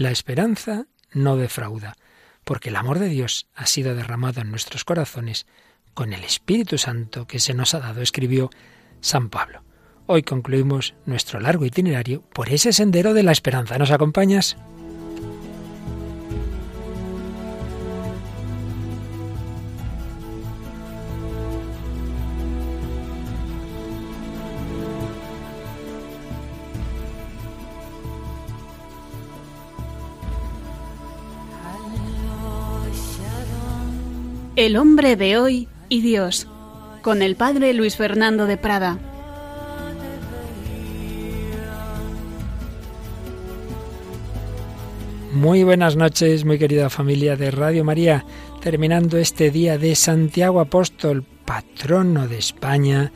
la esperanza no defrauda, porque el amor de Dios ha sido derramado en nuestros corazones con el Espíritu Santo que se nos ha dado, escribió San Pablo. Hoy concluimos nuestro largo itinerario por ese sendero de la esperanza. ¿Nos acompañas? El hombre de hoy y Dios, con el padre Luis Fernando de Prada. Muy buenas noches, muy querida familia de Radio María, terminando este día de Santiago Apóstol, patrono de España,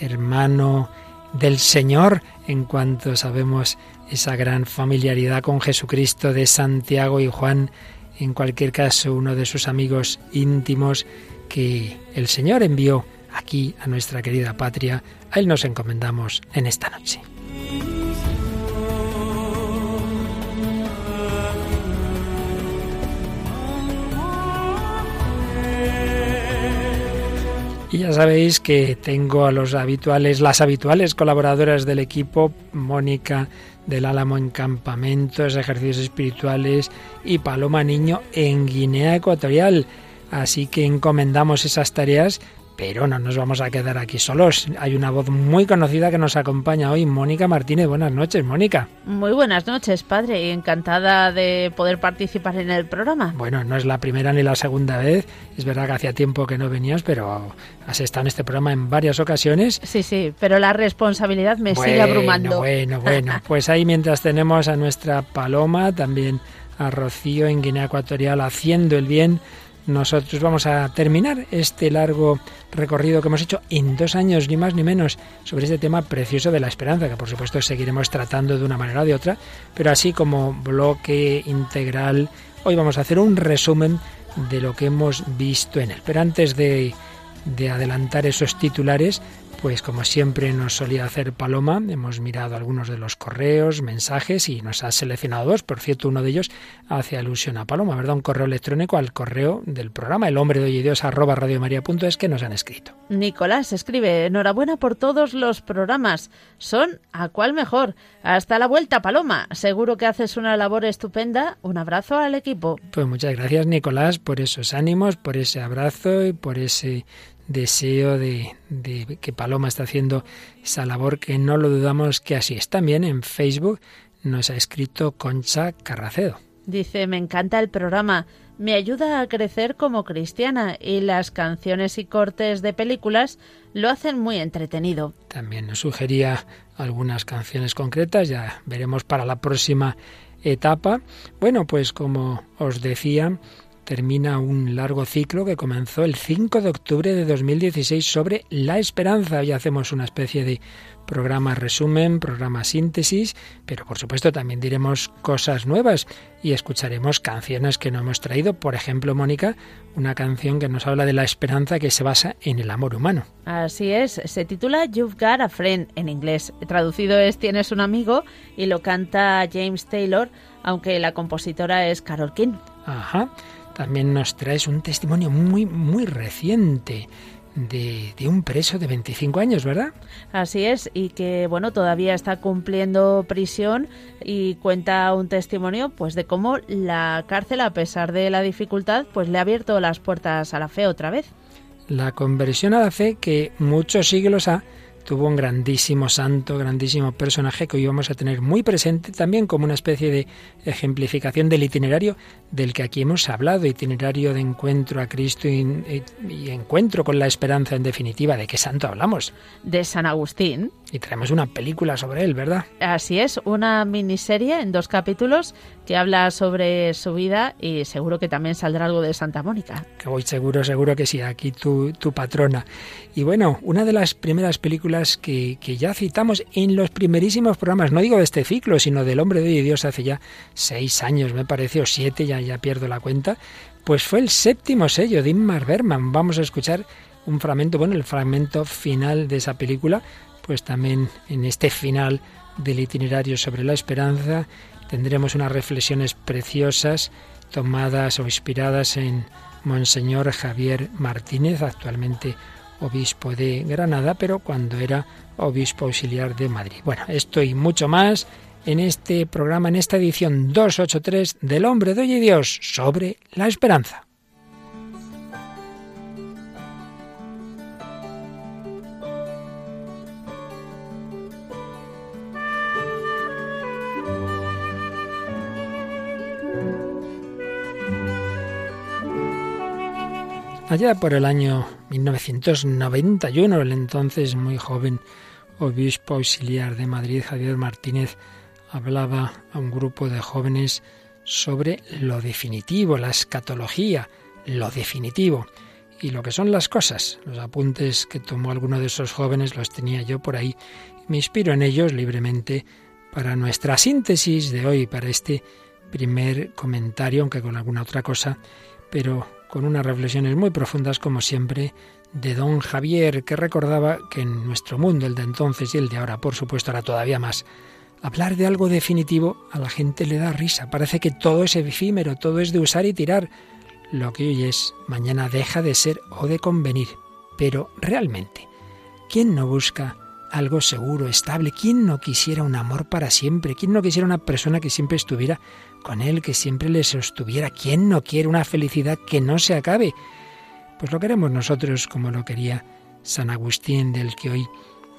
hermano del Señor, en cuanto sabemos esa gran familiaridad con Jesucristo de Santiago y Juan en cualquier caso uno de sus amigos íntimos que el Señor envió aquí a nuestra querida patria, a Él nos encomendamos en esta noche. Y ya sabéis que tengo a los habituales, las habituales colaboradoras del equipo, Mónica del Álamo en campamentos, ejercicios espirituales y Paloma Niño en Guinea Ecuatorial. Así que encomendamos esas tareas pero no nos vamos a quedar aquí solos. Hay una voz muy conocida que nos acompaña hoy, Mónica Martínez. Buenas noches, Mónica. Muy buenas noches, padre, encantada de poder participar en el programa. Bueno, no es la primera ni la segunda vez. Es verdad que hacía tiempo que no venías, pero has estado en este programa en varias ocasiones. Sí, sí, pero la responsabilidad me sigue abrumando. Bueno, bueno, pues ahí mientras tenemos a nuestra Paloma, también a Rocío en Guinea Ecuatorial haciendo el bien nosotros vamos a terminar este largo recorrido que hemos hecho en dos años, ni más ni menos, sobre este tema precioso de la esperanza, que por supuesto seguiremos tratando de una manera o de otra, pero así como bloque integral, hoy vamos a hacer un resumen de lo que hemos visto en él. Pero antes de, de adelantar esos titulares, pues como siempre nos solía hacer Paloma, hemos mirado algunos de los correos, mensajes y nos ha seleccionado dos. Por cierto, uno de ellos hace alusión a Paloma, ¿verdad? Un correo electrónico al correo del programa, el hombre de hoy Dios arroba radiomaria.es que nos han escrito. Nicolás escribe, enhorabuena por todos los programas. Son a cuál mejor. Hasta la vuelta, Paloma. Seguro que haces una labor estupenda. Un abrazo al equipo. Pues muchas gracias, Nicolás, por esos ánimos, por ese abrazo y por ese deseo de, que Paloma está haciendo esa labor que no lo dudamos que así es. También en Facebook nos ha escrito Concha Carracedo. Dice, me encanta el programa, me ayuda a crecer como cristiana y las canciones y cortes de películas lo hacen muy entretenido. También nos sugería algunas canciones concretas, ya veremos para la próxima etapa. Bueno, pues como os decía, termina un largo ciclo que comenzó el 5 de octubre de 2016 sobre la esperanza. Hoy hacemos una especie de programa resumen, programa síntesis, pero por supuesto también diremos cosas nuevas y escucharemos canciones que no hemos traído. Por ejemplo, Mónica, una canción que nos habla de la esperanza que se basa en el amor humano. Así es, se titula You've Got a Friend en inglés. Traducido es Tienes un amigo y lo canta James Taylor, aunque la compositora es Carol King. Ajá también nos traes un testimonio muy, muy reciente. De, de, un preso de 25 años, ¿verdad? Así es, y que bueno, todavía está cumpliendo prisión y cuenta un testimonio pues de cómo la cárcel, a pesar de la dificultad, pues le ha abierto las puertas a la fe otra vez. La conversión a la fe que muchos siglos ha tuvo un grandísimo santo, grandísimo personaje que hoy vamos a tener muy presente también como una especie de ejemplificación del itinerario del que aquí hemos hablado, itinerario de encuentro a Cristo y, encuentro con la esperanza en definitiva. ¿De qué santo hablamos? De San Agustín. Y traemos una película sobre él, ¿verdad? Así es, una miniserie en dos capítulos que habla sobre su vida y seguro que también saldrá algo de Santa Mónica. Que voy seguro, seguro que sí, aquí tu, tu patrona. Y bueno, una de las primeras películas que, que, ya citamos en los primerísimos programas, no digo de este ciclo, sino del Hombre de Dios hace ya seis años, me parece, o siete, ya, ya pierdo la cuenta, pues fue el séptimo sello de Inmar Berman. Vamos a escuchar un fragmento, bueno, el fragmento final de esa película, pues también en este final del itinerario sobre la esperanza tendremos unas reflexiones preciosas tomadas o inspiradas en Monseñor Javier Martínez, actualmente obispo de Granada, pero cuando era obispo auxiliar de Madrid. Bueno, esto y mucho más en este programa, en esta edición 283 del Hombre de Hoy y Dios sobre la esperanza. Allá por el año 1991, el entonces muy joven obispo auxiliar de Madrid, Javier Martínez, hablaba a un grupo de jóvenes sobre lo definitivo, la escatología, lo definitivo y lo que son las cosas. Los apuntes que tomó alguno de esos jóvenes los tenía yo por ahí. Me inspiro en ellos libremente para nuestra síntesis de hoy, para este primer comentario, aunque con alguna otra cosa, pero con unas reflexiones muy profundas, como siempre, de don Javier, que recordaba que en nuestro mundo, el de entonces y el de ahora, por supuesto, era todavía más, hablar de algo definitivo a la gente le da risa. Parece que todo es efímero, todo es de usar y tirar. Lo que hoy es, mañana deja de ser o de convenir. Pero realmente, ¿quién no busca algo seguro, estable? ¿Quién no quisiera un amor para siempre? ¿Quién no quisiera una persona que siempre estuviera con él, que siempre le sostuviera. ¿Quién no quiere una felicidad que no se acabe? Pues lo queremos nosotros como lo quería San Agustín, del que hoy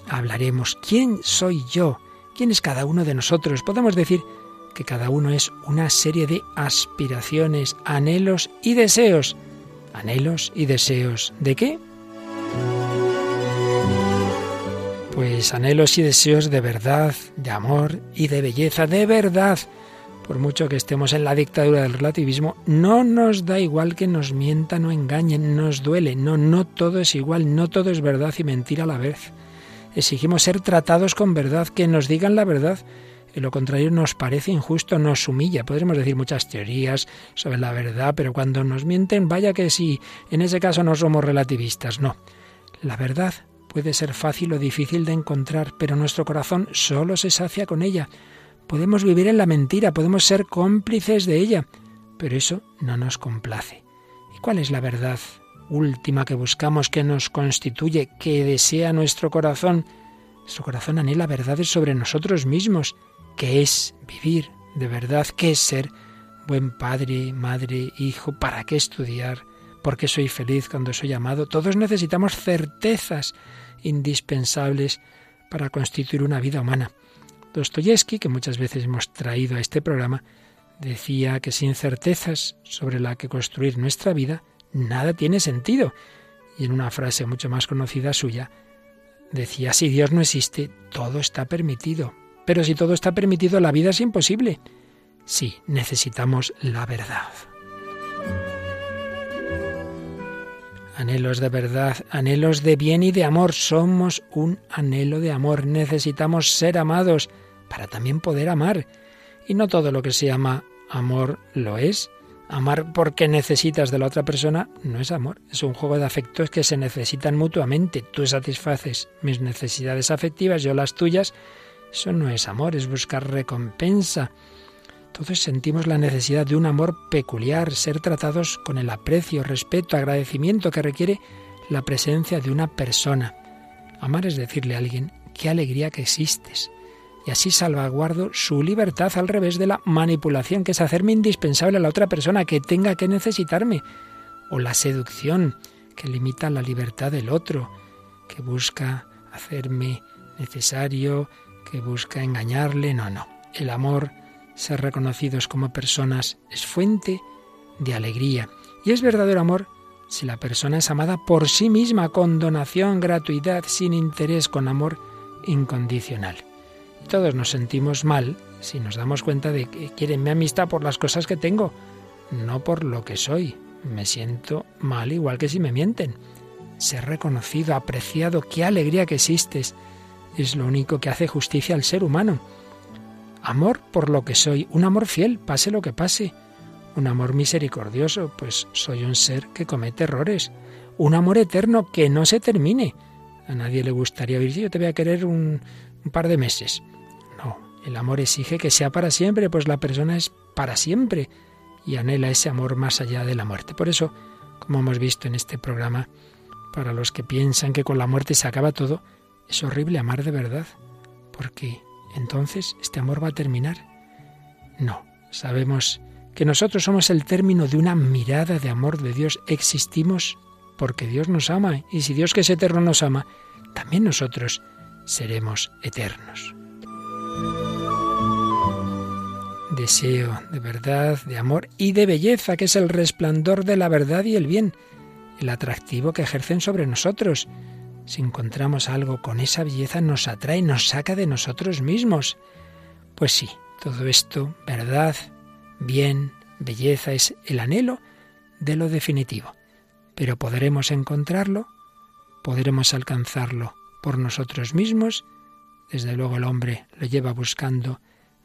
hablaremos. ¿Quién soy yo? ¿Quién es cada uno de nosotros? Podemos decir que cada uno es una serie de aspiraciones, anhelos y deseos. Anhelos y deseos. ¿De qué? Pues anhelos y deseos de verdad, de amor y de belleza, de verdad por mucho que estemos en la dictadura del relativismo, no nos da igual que nos mientan o engañen, nos duele. No, no todo es igual, no todo es verdad y mentira a la vez. Exigimos ser tratados con verdad, que nos digan la verdad. Y lo contrario nos parece injusto, nos humilla. Podremos decir muchas teorías sobre la verdad, pero cuando nos mienten, vaya que sí, en ese caso no somos relativistas, no. La verdad puede ser fácil o difícil de encontrar, pero nuestro corazón solo se sacia con ella. Podemos vivir en la mentira, podemos ser cómplices de ella, pero eso no nos complace. ¿Y cuál es la verdad última que buscamos, que nos constituye, que desea nuestro corazón? Nuestro corazón anhela verdades sobre nosotros mismos, que es vivir de verdad, que es ser buen padre, madre, hijo, para qué estudiar, por qué soy feliz cuando soy amado. Todos necesitamos certezas indispensables para constituir una vida humana. Dostoyevsky, que muchas veces hemos traído a este programa, decía que sin certezas sobre la que construir nuestra vida, nada tiene sentido. Y en una frase mucho más conocida suya, decía, si Dios no existe, todo está permitido. Pero si todo está permitido, la vida es imposible. Sí, necesitamos la verdad. Anhelos de verdad, anhelos de bien y de amor. Somos un anhelo de amor. Necesitamos ser amados para también poder amar. Y no todo lo que se llama amor lo es. Amar porque necesitas de la otra persona no es amor, es un juego de afectos que se necesitan mutuamente. Tú satisfaces mis necesidades afectivas, yo las tuyas. Eso no es amor, es buscar recompensa. Todos sentimos la necesidad de un amor peculiar, ser tratados con el aprecio, respeto, agradecimiento que requiere la presencia de una persona. Amar es decirle a alguien, qué alegría que existes. Y así salvaguardo su libertad al revés de la manipulación, que es hacerme indispensable a la otra persona que tenga que necesitarme. O la seducción, que limita la libertad del otro, que busca hacerme necesario, que busca engañarle. No, no. El amor ser reconocidos como personas es fuente de alegría. Y es verdadero amor si la persona es amada por sí misma, con donación, gratuidad, sin interés, con amor incondicional. Todos nos sentimos mal si nos damos cuenta de que quieren mi amistad por las cosas que tengo, no por lo que soy. Me siento mal igual que si me mienten. Ser reconocido, apreciado, qué alegría que existes, es lo único que hace justicia al ser humano. Amor por lo que soy, un amor fiel, pase lo que pase. Un amor misericordioso, pues soy un ser que comete errores. Un amor eterno que no se termine. A nadie le gustaría oír, yo te voy a querer un, un par de meses. No, El amor exige que sea para siempre, pues la persona es para siempre y anhela ese amor más allá de la muerte. Por eso, como hemos visto en este programa, para los que piensan que con la muerte se acaba todo, es horrible amar de verdad, porque entonces este amor va a terminar. No, sabemos que nosotros somos el término de una mirada de amor de Dios. Existimos porque Dios nos ama y si Dios que es eterno nos ama, también nosotros seremos eternos. Deseo de verdad, de amor y de belleza, que es el resplandor de la verdad y el bien, el atractivo que ejercen sobre nosotros. Si encontramos algo con esa belleza nos atrae, nos saca de nosotros mismos. Pues sí, todo esto, verdad, bien, belleza, es el anhelo de lo definitivo. Pero podremos encontrarlo, podremos alcanzarlo por nosotros mismos. Desde luego el hombre lo lleva buscando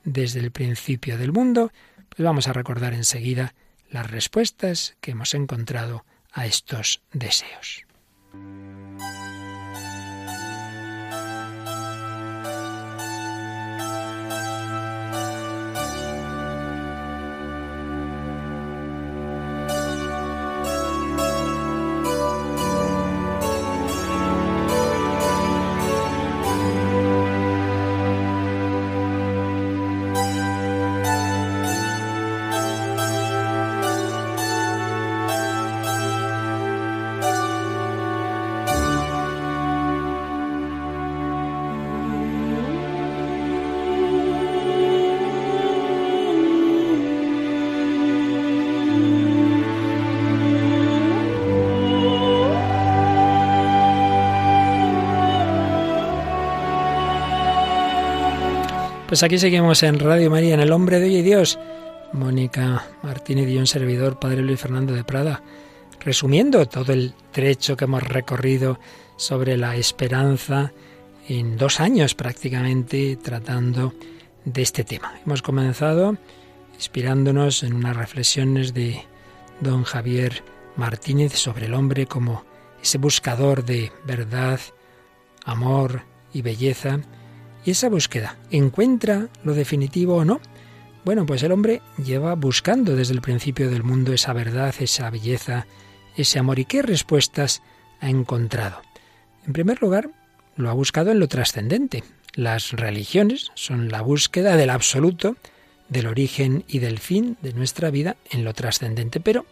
desde el principio del mundo. Pues vamos a recordar enseguida las respuestas que hemos encontrado a estos deseos. Pues aquí seguimos en Radio María, en El Hombre de Hoy y Dios. Mónica Martínez y un servidor, Padre Luis Fernando de Prada, resumiendo todo el trecho que hemos recorrido sobre la esperanza en dos años prácticamente tratando de este tema. Hemos comenzado inspirándonos en unas reflexiones de don Javier Martínez sobre el hombre como ese buscador de verdad, amor y belleza y esa búsqueda, ¿encuentra lo definitivo o no? Bueno, pues el hombre lleva buscando desde el principio del mundo esa verdad, esa belleza, ese amor. ¿Y qué respuestas ha encontrado? En primer lugar, lo ha buscado en lo trascendente. Las religiones son la búsqueda del absoluto, del origen y del fin de nuestra vida en lo trascendente. Pero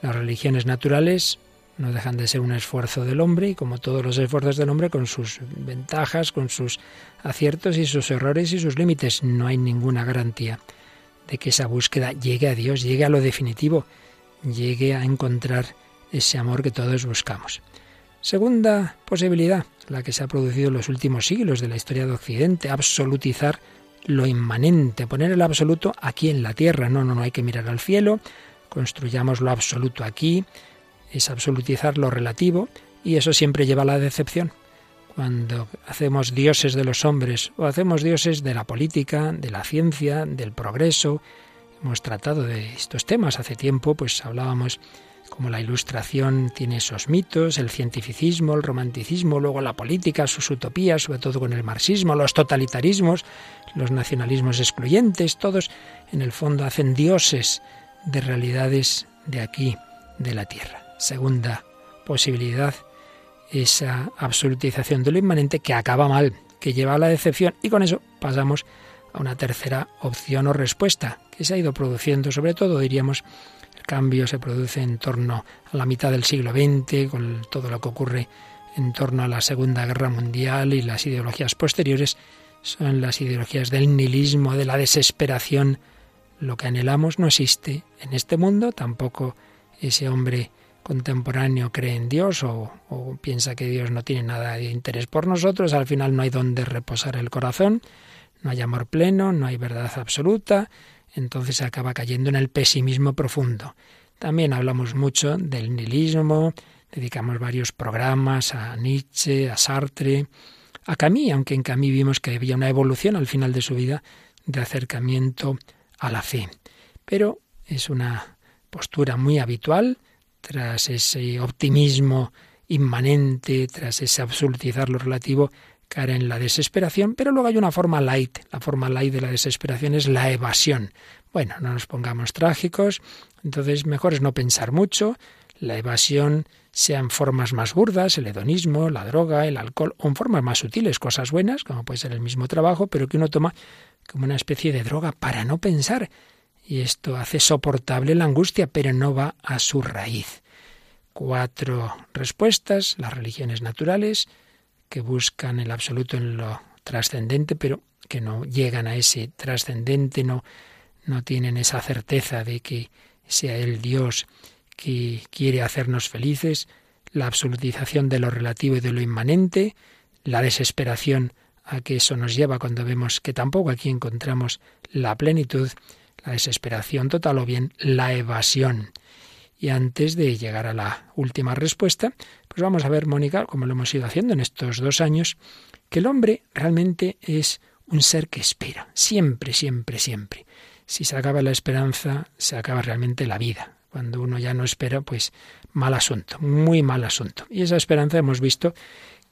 las religiones naturales no dejan de ser un esfuerzo del hombre y como todos los esfuerzos del hombre con sus ventajas, con sus aciertos y sus errores y sus límites. No hay ninguna garantía de que esa búsqueda llegue a Dios, llegue a lo definitivo, llegue a encontrar ese amor que todos buscamos. Segunda posibilidad, la que se ha producido en los últimos siglos de la historia de Occidente, absolutizar lo inmanente, poner el absoluto aquí en la tierra. No, no, no hay que mirar al cielo, construyamos lo absoluto aquí, es absolutizar lo relativo y eso siempre lleva a la decepción. Cuando hacemos dioses de los hombres o hacemos dioses de la política, de la ciencia, del progreso, hemos tratado de estos temas hace tiempo, pues hablábamos como la ilustración tiene esos mitos, el cientificismo, el romanticismo, luego la política, sus utopías, sobre todo con el marxismo, los totalitarismos, los nacionalismos excluyentes, todos en el fondo hacen dioses de realidades de aquí, de la tierra. Segunda posibilidad, esa absolutización de lo inmanente que acaba mal, que lleva a la decepción y con eso pasamos a una tercera opción o respuesta que se ha ido produciendo, sobre todo diríamos el cambio se produce en torno a la mitad del siglo XX, con todo lo que ocurre en torno a la Segunda Guerra Mundial y las ideologías posteriores, son las ideologías del nihilismo, de la desesperación. Lo que anhelamos no existe en este mundo, tampoco ese hombre contemporáneo cree en Dios o, piensa que Dios no tiene nada de interés por nosotros, al final no hay donde reposar el corazón, no hay amor pleno, no hay verdad absoluta, entonces se acaba cayendo en el pesimismo profundo. También hablamos mucho del nihilismo, dedicamos varios programas a Nietzsche, a Sartre, a Camus, aunque en Camus vimos que había una evolución al final de su vida de acercamiento a la fe. Pero es una postura muy habitual, tras ese optimismo inmanente, tras ese absolutizar lo relativo, caer en la desesperación, pero luego hay una forma light. La forma light de la desesperación es la evasión. Bueno, no nos pongamos trágicos, entonces mejor es no pensar mucho. La evasión sea en formas más burdas, el hedonismo, la droga, el alcohol, o en formas más sutiles, cosas buenas, como puede ser el mismo trabajo, pero que uno toma como una especie de droga para no pensar. Y esto hace soportable la angustia, pero no va a su raíz. Cuatro respuestas, las religiones naturales, que buscan el absoluto en lo trascendente, pero que no llegan a ese trascendente, no, no tienen esa certeza de que sea el Dios que quiere hacernos felices, la absolutización de lo relativo y de lo inmanente, la desesperación a que eso nos lleva cuando vemos que tampoco aquí encontramos la plenitud, la desesperación total o bien la evasión. Y antes de llegar a la última respuesta, pues vamos a ver, Mónica, como lo hemos ido haciendo en estos dos años, que el hombre realmente es un ser que espera, siempre, siempre, siempre. Si se acaba la esperanza, se acaba realmente la vida. Cuando uno ya no espera, pues mal asunto, muy mal asunto. Y esa esperanza hemos visto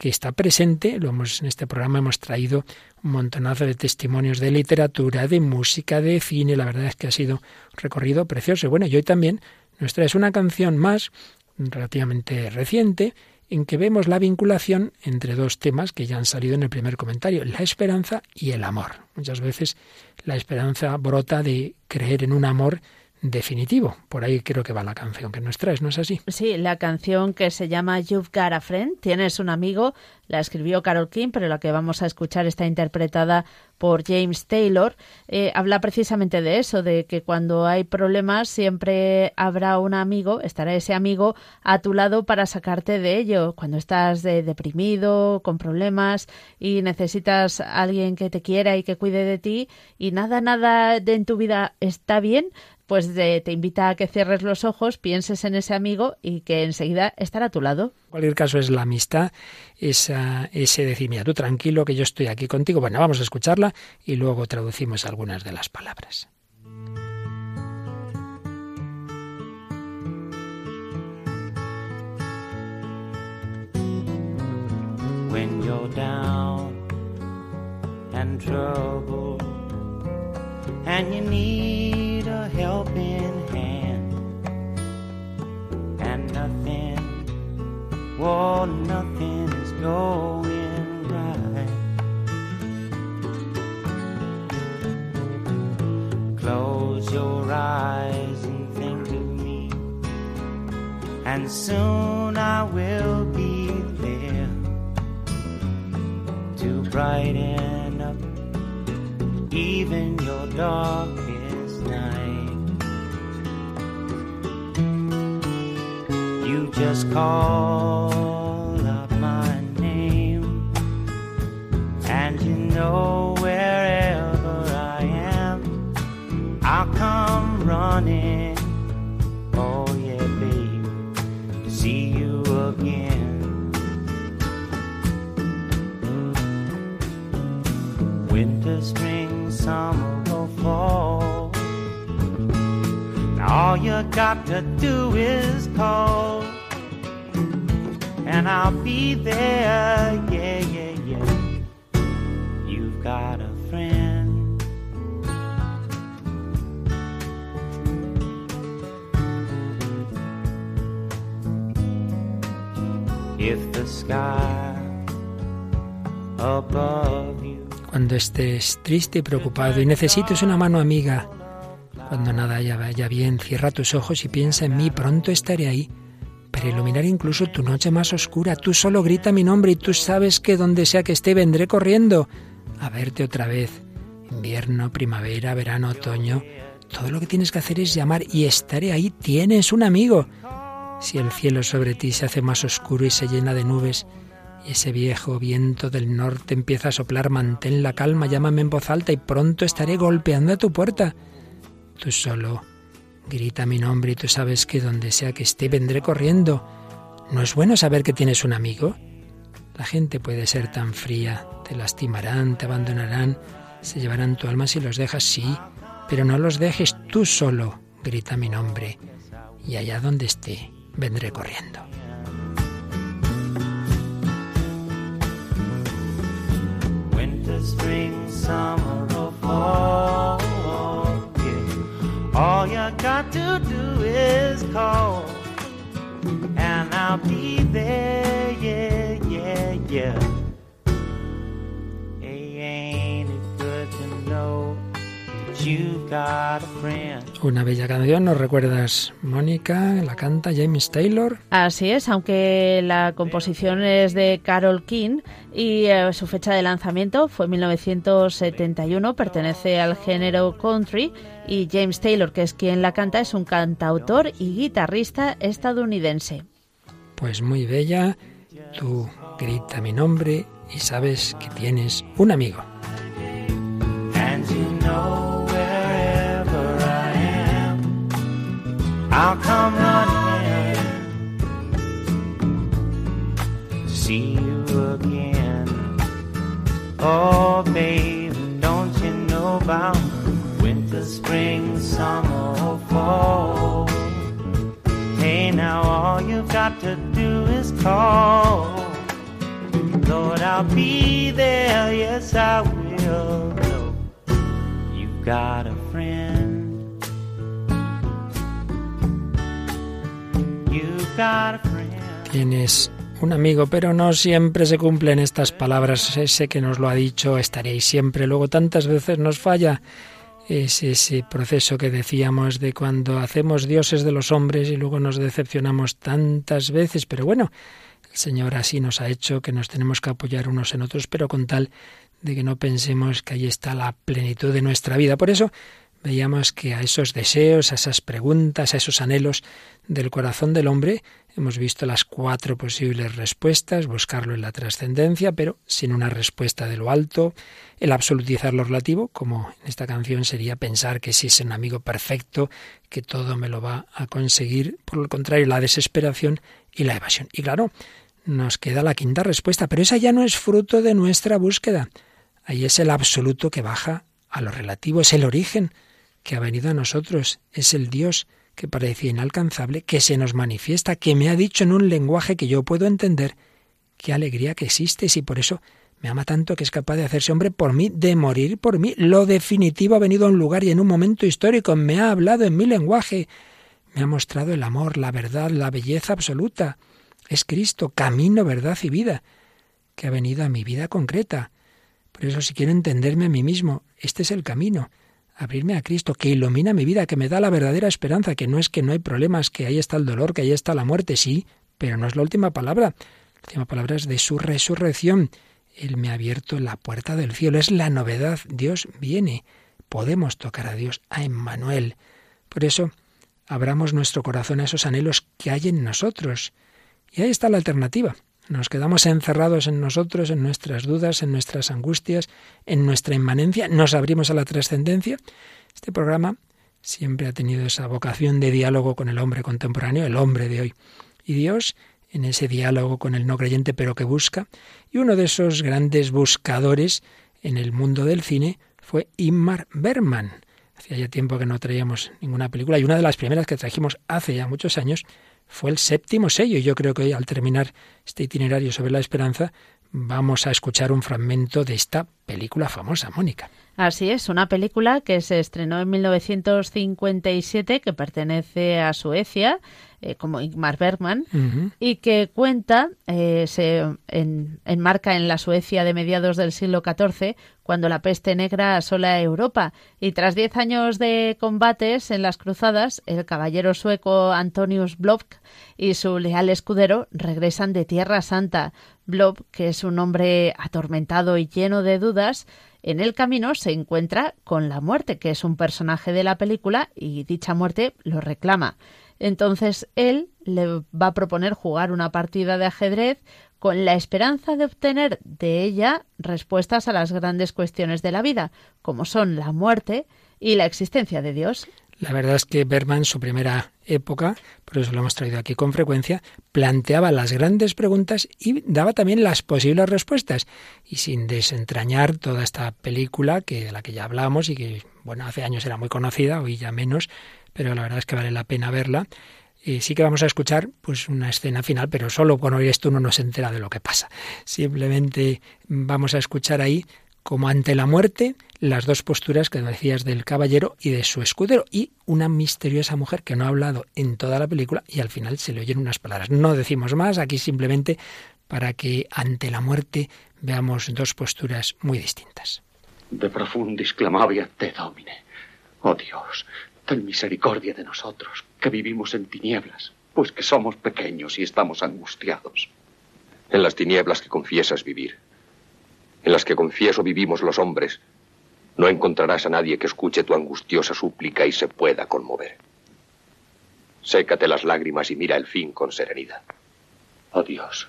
que está presente, lo hemos en este programa hemos traído un montonazo de testimonios de literatura, de música, de cine, la verdad es que ha sido un recorrido precioso. Bueno, y hoy también nuestra es una canción más relativamente reciente en que vemos la vinculación entre dos temas que ya han salido en el primer comentario, la esperanza y el amor. Muchas veces la esperanza brota de creer en un amor definitivo. Por ahí creo que va la canción que nos traes, ¿no es así? Sí, la canción que se llama You've Got a Friend, tienes un amigo, la escribió Carol King, pero la que vamos a escuchar está interpretada por James Taylor. Eh, habla precisamente de eso, de que cuando hay problemas siempre habrá un amigo, estará ese amigo a tu lado para sacarte de ello. Cuando estás deprimido, con problemas y necesitas alguien que te quiera y que cuide de ti y nada, nada de en tu vida está bien, pues te invita a que cierres los ojos, pienses en ese amigo y que enseguida estará a tu lado. En cualquier caso es la amistad, esa, ese decir, mira, tú tranquilo que yo estoy aquí contigo. Bueno, vamos a escucharla y luego traducimos algunas de las palabras. When you're down and and you need a helping hand. And nothing, well, nothing is going right. Close your eyes and think of me, and soon I will be there to brighten up even your darkest just call up my name, and you know wherever I am, I'll come running. Oh, yeah, babe, to see you again. Winter, spring summer will fall. all you got to do is call, and I'll be there. Yeah, yeah, yeah. You've got a friend. If the sky above cuando estés triste y preocupado y necesites una mano amiga, cuando nada ya vaya bien, cierra tus ojos y piensa en mí, pronto estaré ahí para iluminar incluso tu noche más oscura. Tú solo grita mi nombre y tú sabes que donde sea que esté vendré corriendo a verte otra vez. Invierno, primavera, verano, otoño. Todo lo que tienes que hacer es llamar y estaré ahí. Tienes un amigo. Si el cielo sobre ti se hace más oscuro y se llena de nubes, y ese viejo viento del norte empieza a soplar, mantén la calma, llámame en voz alta y pronto estaré golpeando a tu puerta. Tú solo grita mi nombre y tú sabes que donde sea que esté vendré corriendo. ¿No es bueno saber que tienes un amigo? La gente puede ser tan fría, te lastimarán, te abandonarán, se llevarán tu alma si los dejas, sí, pero no los dejes tú solo, grita mi nombre, y allá donde esté, vendré corriendo. All you got to do is call, and I'll be there. Yeah, yeah, yeah. Una bella canción, ¿nos recuerdas, Mónica? La canta James Taylor. Así es, aunque la composición es de Carol King y eh, su fecha de lanzamiento fue 1971, pertenece al género country y James Taylor, que es quien la canta, es un cantautor y guitarrista estadounidense. Pues muy bella, tú grita mi nombre y sabes que tienes un amigo. And you know I'll come running see you again. Oh, babe, don't you know about winter, spring, summer, or fall? Hey, now all you've got to do is call. Lord, I'll be there, yes, I will. You've got a friend. Tienes un amigo, pero no siempre se cumplen estas palabras. Ese que nos lo ha dicho, estaréis siempre. Luego tantas veces nos falla. Es ese proceso que decíamos de cuando hacemos dioses de los hombres y luego nos decepcionamos tantas veces. Pero bueno, el Señor así nos ha hecho que nos tenemos que apoyar unos en otros, pero con tal de que no pensemos que ahí está la plenitud de nuestra vida. Por eso veíamos que a esos deseos, a esas preguntas, a esos anhelos del corazón del hombre, hemos visto las cuatro posibles respuestas, buscarlo en la trascendencia, pero sin una respuesta de lo alto, el absolutizar lo relativo, como en esta canción sería pensar que si es un amigo perfecto, que todo me lo va a conseguir, por lo contrario, la desesperación y la evasión. Y claro, nos queda la quinta respuesta, pero esa ya no es fruto de nuestra búsqueda. Ahí es el absoluto que baja a lo relativo, es el origen que ha venido a nosotros, es el Dios que parecía inalcanzable, que se nos manifiesta, que me ha dicho en un lenguaje que yo puedo entender, qué alegría que existes y por eso me ama tanto que es capaz de hacerse hombre por mí, de morir por mí. Lo definitivo ha venido a un lugar y en un momento histórico, me ha hablado en mi lenguaje, me ha mostrado el amor, la verdad, la belleza absoluta. Es Cristo, camino, verdad y vida, que ha venido a mi vida concreta. Por eso si quiero entenderme a mí mismo, este es el camino abrirme a Cristo, que ilumina mi vida, que me da la verdadera esperanza, que no es que no hay problemas, que ahí está el dolor, que ahí está la muerte, sí, pero no es la última palabra. La última palabra es de su resurrección. Él me ha abierto la puerta del cielo, es la novedad. Dios viene. Podemos tocar a Dios, a Emmanuel. Por eso, abramos nuestro corazón a esos anhelos que hay en nosotros. Y ahí está la alternativa. Nos quedamos encerrados en nosotros, en nuestras dudas, en nuestras angustias, en nuestra inmanencia, nos abrimos a la trascendencia. Este programa siempre ha tenido esa vocación de diálogo con el hombre contemporáneo, el hombre de hoy. Y Dios, en ese diálogo con el no creyente, pero que busca, y uno de esos grandes buscadores en el mundo del cine fue Ingmar Bergman. Hacía ya tiempo que no traíamos ninguna película y una de las primeras que trajimos hace ya muchos años fue el séptimo sello. Y yo creo que al terminar este itinerario sobre la esperanza, vamos a escuchar un fragmento de esta película famosa, Mónica. Así es, una película que se estrenó en 1957, que pertenece a Suecia, eh, como Ingmar Bergman, y que cuenta, eh, se en- enmarca en la Suecia de mediados del siglo XIV, cuando la peste negra asola Europa. Y tras diez años de combates en las cruzadas, el caballero sueco Antonius Blok y su leal escudero regresan de Tierra Santa. Blok, que es un hombre atormentado y lleno de dudas, en el camino se encuentra con la muerte, que es un personaje de la película, y dicha muerte lo reclama. Entonces él le va a proponer jugar una partida de ajedrez con la esperanza de obtener de ella respuestas a las grandes cuestiones de la vida, como son la muerte y la existencia de Dios. La verdad es que Bergman, su primera época, por eso lo hemos traído aquí con frecuencia, planteaba las grandes preguntas y daba también las posibles respuestas. Y sin desentrañar toda esta película, que de la que ya hablamos y que, bueno, hace años era muy conocida, hoy ya menos, pero la verdad es que vale la pena verla. Y sí que vamos a escuchar pues una escena final, pero solo con oír esto uno no se entera de lo que pasa. Simplemente vamos a escuchar ahí como ante la muerte, las dos posturas que decías del caballero y de su escudero, y una misteriosa mujer que no ha hablado en toda la película y al final se le oyen unas palabras. No decimos más, aquí simplemente para que ante la muerte veamos dos posturas muy distintas. De profundis clamavi te domine. Oh Dios, ten misericordia de nosotros, que vivimos en tinieblas, pues que somos pequeños y estamos angustiados. En las tinieblas que confiesas vivir, en las que confieso vivimos los hombres, no encontrarás a nadie que escuche tu angustiosa súplica y se pueda conmover. Sécate las lágrimas y mira el fin con serenidad. Oh Dios,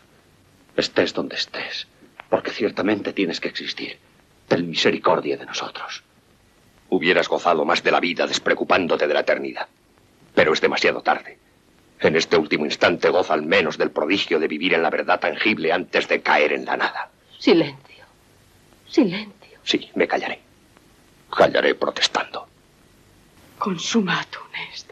estés donde estés, porque ciertamente tienes que existir. Ten misericordia de nosotros. Hubieras gozado más de la vida despreocupándote de la eternidad. Pero es demasiado tarde. En este último instante goza al menos del prodigio de vivir en la verdad tangible antes de caer en la nada. Silencio. Silencio. Sí, me callaré. Callaré protestando. Consumatum est.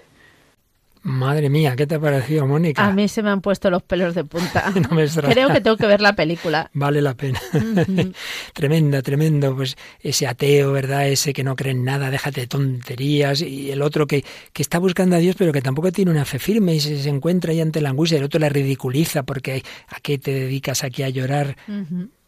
Madre mía, ¿qué te ha parecido, Mónica? A mí se me han puesto los pelos de punta. No me. Creo que tengo que ver la película. Vale la pena. tremenda, tremendo. Pues ese ateo, ¿verdad? Ese que no cree en nada, déjate de tonterías. Y el otro que, que está buscando a Dios, pero que tampoco tiene una fe firme y se, se encuentra ahí ante la angustia. El otro la ridiculiza porque ¿a qué te dedicas aquí a llorar?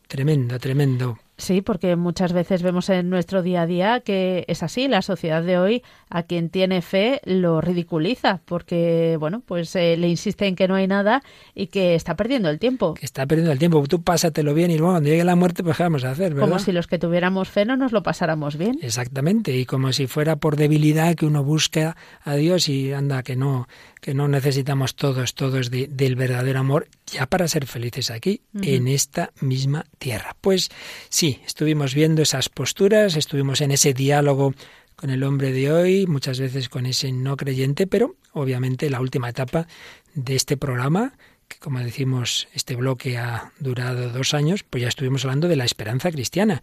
Tremendo, tremendo. Sí, porque muchas veces vemos en nuestro día a día que es así. La sociedad de hoy, a quien tiene fe, lo ridiculiza, porque, bueno, pues eh, le insiste en que no hay nada y que está perdiendo el tiempo. Que está perdiendo el tiempo. Tú pásatelo bien y luego cuando llegue la muerte, pues ¿qué vamos a hacer, verdad? Como si los que tuviéramos fe no nos lo pasáramos bien. Exactamente, y como si fuera por debilidad que uno busca a Dios y anda que no, que no necesitamos todos, todos de, del verdadero amor ya para ser felices aquí, uh -huh. en esta misma tierra. Pues sí, estuvimos viendo esas posturas, estuvimos en ese diálogo con el hombre de hoy, muchas veces con ese no creyente, pero obviamente la última etapa de este programa, que como decimos, este bloque ha durado dos años, pues ya estuvimos hablando de la esperanza cristiana.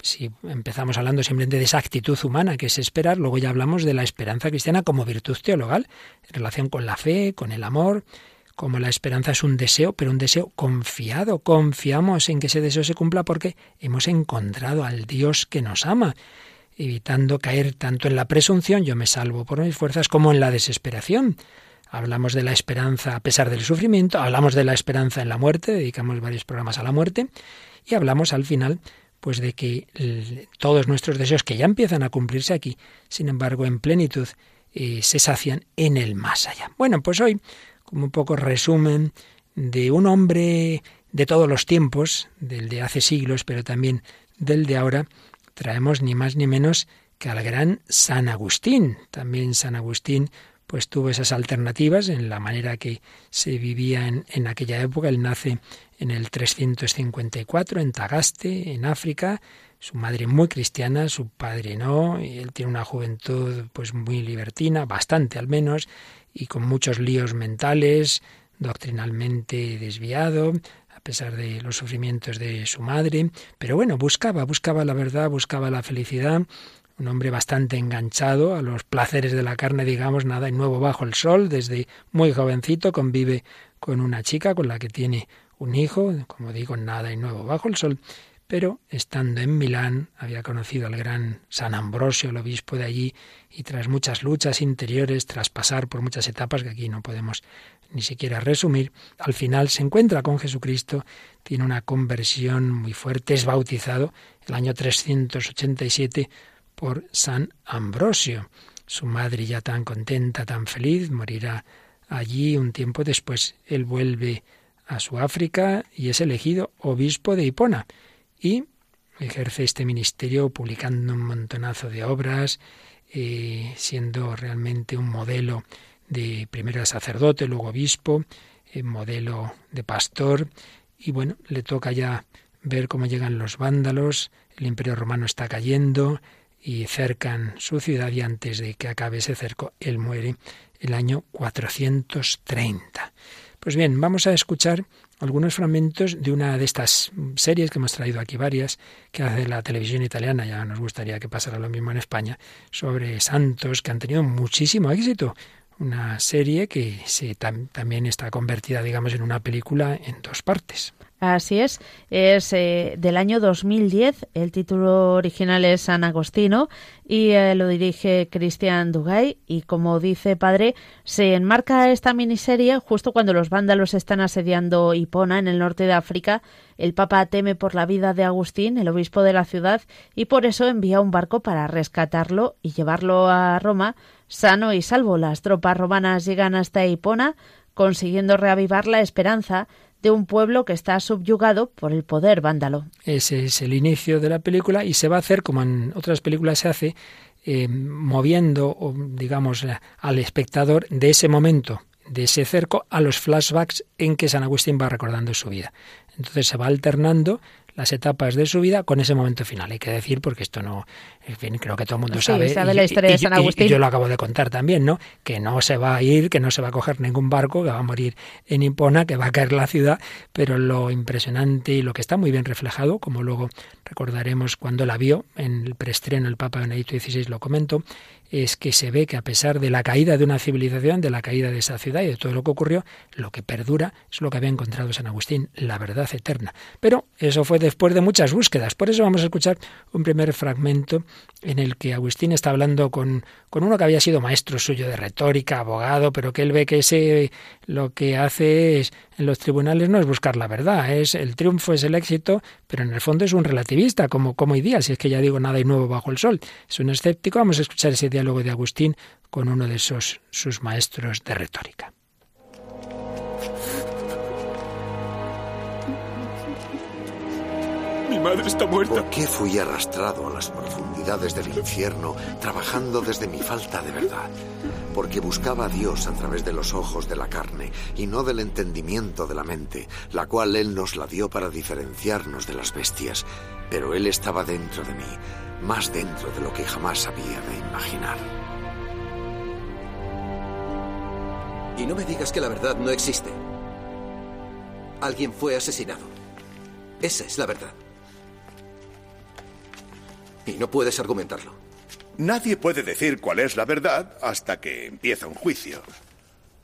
Si empezamos hablando simplemente de esa actitud humana que es esperar, luego ya hablamos de la esperanza cristiana como virtud teologal, en relación con la fe, con el amor, como la esperanza es un deseo, pero un deseo confiado. Confiamos en que ese deseo se cumpla porque hemos encontrado al Dios que nos ama, evitando caer tanto en la presunción, yo me salvo por mis fuerzas, como en la desesperación. Hablamos de la esperanza a pesar del sufrimiento, hablamos de la esperanza en la muerte, dedicamos varios programas a la muerte, y hablamos al final pues de que todos nuestros deseos que ya empiezan a cumplirse aquí, sin embargo, en plenitud, eh, se sacian en el más allá. Bueno, pues hoy como un poco resumen de un hombre de todos los tiempos, del de hace siglos, pero también del de ahora, traemos ni más ni menos que al gran San Agustín. También San Agustín pues tuvo esas alternativas en la manera que se vivía en, aquella época. Él nace en el 354 en Tagaste, en África. Su madre muy cristiana, su padre no, y él tiene una juventud pues muy libertina, bastante al menos, y con muchos líos mentales, doctrinalmente desviado, a pesar de los sufrimientos de su madre, pero bueno, buscaba, buscaba la verdad, buscaba la felicidad, un hombre bastante enganchado a los placeres de la carne, digamos, nada y nuevo bajo el sol, desde muy jovencito convive con una chica con la que tiene un hijo, como digo, nada y nuevo bajo el sol, pero estando en Milán había conocido al gran San Ambrosio, el obispo de allí, y tras muchas luchas interiores, tras pasar por muchas etapas que aquí no podemos ni siquiera resumir, al final se encuentra con Jesucristo, tiene una conversión muy fuerte, es bautizado el año 387 por San Ambrosio. Su madre ya tan contenta, tan feliz, morirá allí un tiempo después. Él vuelve a su África y es elegido obispo de Hipona y ejerce este ministerio publicando un montonazo de obras, eh, siendo realmente un modelo de primero sacerdote, luego obispo, eh, modelo de pastor, y bueno, le toca ya ver cómo llegan los vándalos, el imperio romano está cayendo y cercan su ciudad y antes de que acabe ese cerco, él muere el año 430. Pues bien, vamos a escuchar algunos fragmentos de una de estas series que hemos traído aquí varias, que hace la televisión italiana, ya nos gustaría que pasara lo mismo en España, sobre santos que han tenido muchísimo éxito. Una serie que se, tam, también está convertida, digamos, en una película en dos partes. Así es, es eh, del año 2010, el título original es San Agostino y eh, lo dirige Cristian Dugay y como dice padre, se enmarca esta miniserie justo cuando los vándalos están asediando Hipona en el norte de África. El Papa teme por la vida de Agustín, el obispo de la ciudad, y por eso envía un barco para rescatarlo y llevarlo a Roma sano y salvo. Las tropas romanas llegan hasta Hipona, consiguiendo reavivar la esperanza de un pueblo que está subyugado por el poder vándalo. Ese es el inicio de la película y se va a hacer, como en otras películas se hace, eh, moviendo, digamos, al espectador de ese momento, de ese cerco, a los flashbacks en que San Agustín va recordando su vida. Entonces se va alternando las etapas de su vida con ese momento final. Hay que decir, porque esto no, en fin, creo que todo el mundo sabe. sabe la historia de San Agustín. Y, yo lo acabo de contar también, ¿no? Que no se va a ir, que no se va a coger ningún barco, que va a morir en Impona, que va a caer la ciudad, pero lo impresionante y lo que está muy bien reflejado, como luego recordaremos cuando la vio en el preestreno el Papa Benedicto XVI lo comentó, es que se ve que a pesar de la caída de una civilización, de la caída de esa ciudad y de todo lo que ocurrió, lo que perdura es lo que había encontrado San Agustín, la verdad eterna. Pero eso fue después de muchas búsquedas. Por eso vamos a escuchar un primer fragmento en el que Agustín está hablando con, con uno que había sido maestro suyo de retórica, abogado, pero que él ve que ese lo que hace es en los tribunales no es buscar la verdad, es el triunfo es el éxito, pero en el fondo es un relativista, como, como hoy día, si es que ya digo nada hay nuevo bajo el sol. Es un escéptico, vamos a escuchar ese diálogo de Agustín con uno de esos sus maestros de retórica. Madre está muerta. ¿Por qué fui arrastrado a las profundidades del infierno trabajando desde mi falta de verdad? Porque buscaba a Dios a través de los ojos de la carne y no del entendimiento de la mente, la cual Él nos la dio para diferenciarnos de las bestias. Pero Él estaba dentro de mí, más dentro de lo que jamás había de imaginar. Y no me digas que la verdad no existe. Alguien fue asesinado. Esa es la verdad. Y no puedes argumentarlo. Nadie puede decir cuál es la verdad hasta que empieza un juicio.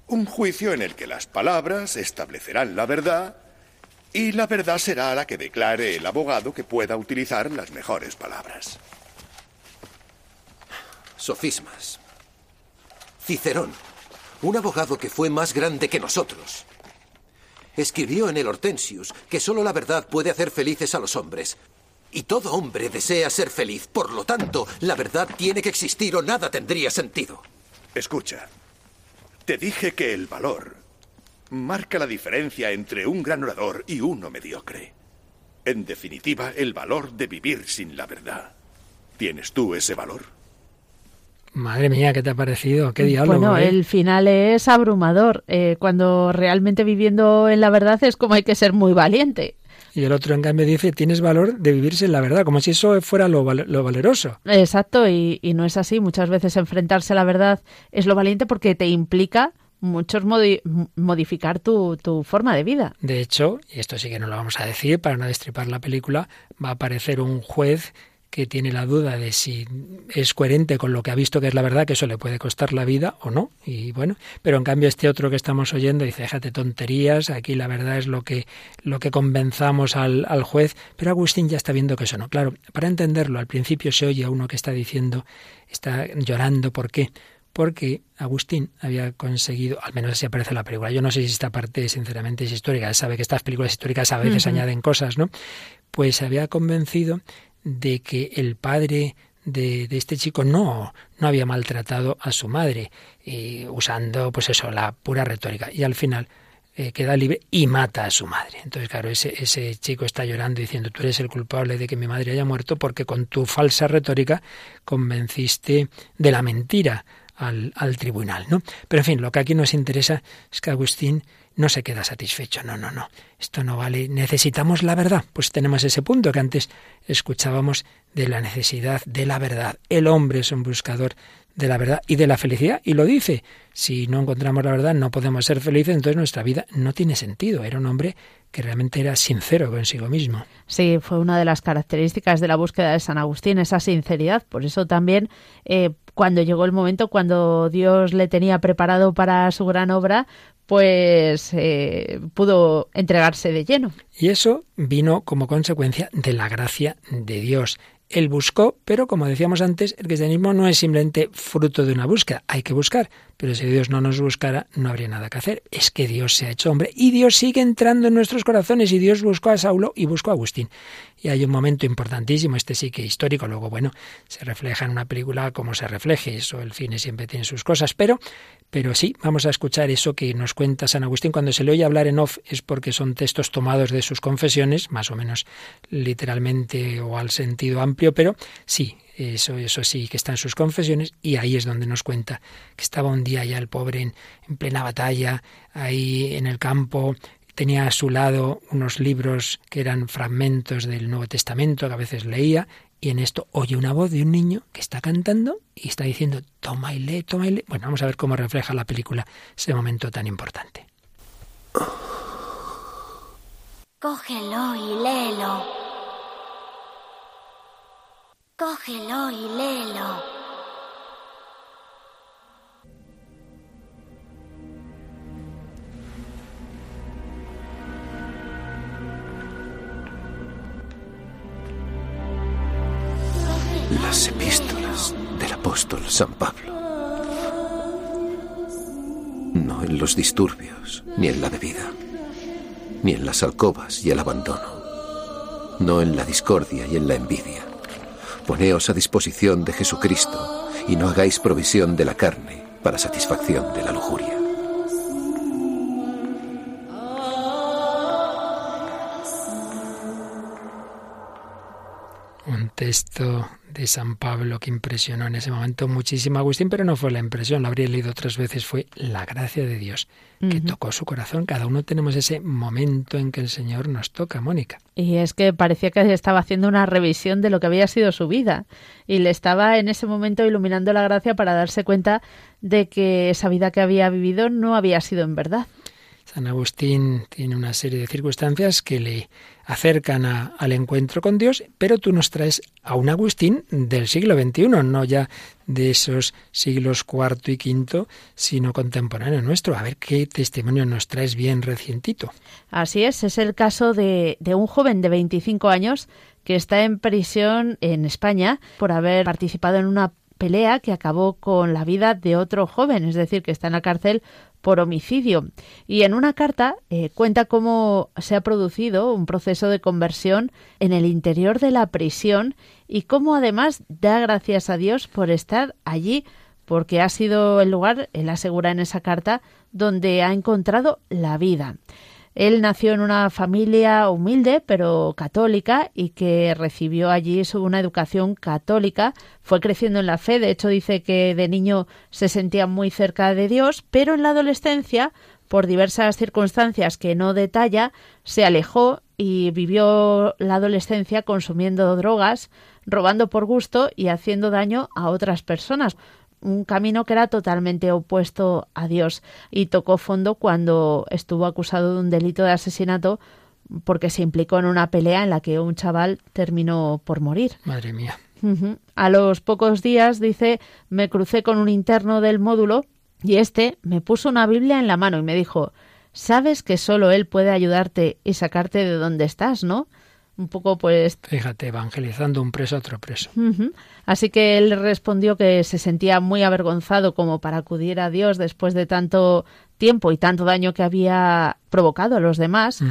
Un juicio en el que las palabras establecerán la verdad y la verdad será la que declare el abogado que pueda utilizar las mejores palabras. Sofismas. Cicerón, un abogado que fue más grande que nosotros, escribió en el Hortensius que solo la verdad puede hacer felices a los hombres, y todo hombre desea ser feliz. Por lo tanto, la verdad tiene que existir o nada tendría sentido. Escucha, te dije que el valor marca la diferencia entre un gran orador y uno mediocre. En definitiva, el valor de vivir sin la verdad. ¿Tienes tú ese valor? Madre mía, ¿qué te ha parecido? ¿Qué diálogo? Bueno, eh? el final es abrumador. Eh, cuando realmente viviendo en la verdad es como hay que ser muy valiente. Y el otro, en cambio, dice, tienes valor de vivirse en la verdad, como si eso fuera lo, lo valeroso. Exacto, y, y, no es así. Muchas veces enfrentarse a la verdad es lo valiente porque te implica muchos modi modificar tu, tu, forma de vida. De hecho, y esto sí que no lo vamos a decir para no destripar la película, va a aparecer un juez que tiene la duda de si es coherente con lo que ha visto que es la verdad, que eso le puede costar la vida o no. Y bueno, pero en cambio este otro que estamos oyendo dice, déjate tonterías, aquí la verdad es lo que, lo que convenzamos al, al juez, pero Agustín ya está viendo que eso no. Claro, para entenderlo, al principio se oye a uno que está diciendo, está llorando, ¿por qué? porque Agustín había conseguido, al menos así aparece en la película, yo no sé si esta parte sinceramente es histórica, sabe que estas películas históricas a veces uh -huh. añaden cosas, ¿no? Pues se había convencido de que el padre de, de, este chico no, no había maltratado a su madre, y usando pues eso, la pura retórica. Y al final eh, queda libre y mata a su madre. Entonces, claro, ese, ese chico está llorando diciendo, tú eres el culpable de que mi madre haya muerto porque con tu falsa retórica convenciste de la mentira al, al tribunal, ¿no? Pero en fin, lo que aquí nos interesa es que Agustín no se queda satisfecho. No, no, no. Esto no vale. Necesitamos la verdad. Pues tenemos ese punto que antes escuchábamos de la necesidad de la verdad. El hombre es un buscador de la verdad y de la felicidad. Y lo dice. Si no encontramos la verdad, no podemos ser felices, entonces nuestra vida no tiene sentido. Era un hombre que realmente era sincero consigo mismo. Sí, fue una de las características de la búsqueda de San Agustín, esa sinceridad. Por eso también, eh, cuando llegó el momento, cuando Dios le tenía preparado para su gran obra, pues eh, pudo entregarse de lleno. Y eso vino como consecuencia de la gracia de Dios. Él buscó, pero como decíamos antes, el cristianismo no es simplemente fruto de una búsqueda, hay que buscar, pero si Dios no nos buscara, no habría nada que hacer. Es que Dios se ha hecho hombre y Dios sigue entrando en nuestros corazones y Dios buscó a Saulo y buscó a Agustín. Y hay un momento importantísimo, este sí que histórico, luego bueno, se refleja en una película como se refleje, eso el cine siempre tiene sus cosas, pero pero sí, vamos a escuchar eso que nos cuenta San Agustín. Cuando se le oye hablar en off es porque son textos tomados de sus confesiones, más o menos literalmente o al sentido amplio, pero sí, eso, eso sí, que está en sus confesiones, y ahí es donde nos cuenta que estaba un día ya el pobre en, en plena batalla, ahí en el campo, tenía a su lado unos libros que eran fragmentos del Nuevo Testamento que a veces leía y en esto oye una voz de un niño que está cantando y está diciendo, toma y lee, toma y lee. Bueno, vamos a ver cómo refleja la película ese momento tan importante. Cógelo y léelo. Cógelo y léelo. San Pablo. No en los disturbios, ni en la bebida, ni en las alcobas y el abandono. No en la discordia y en la envidia. Poneos a disposición de Jesucristo y no hagáis provisión de la carne para satisfacción de la lujuria. Un texto de San Pablo que impresionó en ese momento muchísimo a Agustín, pero no fue la impresión, lo habría leído otras veces, fue la gracia de Dios que tocó su corazón. Cada uno tenemos ese momento en que el Señor nos toca, Mónica. Y es que parecía que estaba haciendo una revisión de lo que había sido su vida y le estaba en ese momento iluminando la gracia para darse cuenta de que esa vida que había vivido no había sido en verdad. San Agustín tiene una serie de circunstancias que le acercan a- al encuentro con Dios, pero tú nos traes a un Agustín del siglo XXI, no ya de esos siglos cuarto y quinto, sino contemporáneo nuestro. A ver qué testimonio nos traes bien recientito. Así es, es el caso de, de un joven de 25 años que está en prisión en España por haber participado en una pelea que acabó con la vida de otro joven, es decir, que está en la cárcel por homicidio. Y en una carta eh, cuenta cómo se ha producido un proceso de conversión en el interior de la prisión y cómo además da gracias a Dios por estar allí, porque ha sido el lugar, él asegura en esa carta, donde ha encontrado la vida. Él nació en una familia humilde pero católica y que recibió allí una educación católica, fue creciendo en la fe, de hecho dice que de niño se sentía muy cerca de Dios, pero en la adolescencia, por diversas circunstancias que no detalla, se alejó y vivió la adolescencia consumiendo drogas, robando por gusto y haciendo daño a otras personas un camino que era totalmente opuesto a Dios y tocó fondo cuando estuvo acusado de un delito de asesinato porque se implicó en una pelea en la que un chaval terminó por morir. Madre mía. A los pocos días, dice, me crucé con un interno del módulo y este me puso una Biblia en la mano y me dijo, sabes que solo él puede ayudarte y sacarte de donde estás, ¿no? Un poco pues Fíjate, evangelizando un preso a otro preso. Así que él respondió que se sentía muy avergonzado como para acudir a Dios después de tanto tiempo y tanto daño que había provocado a los demás.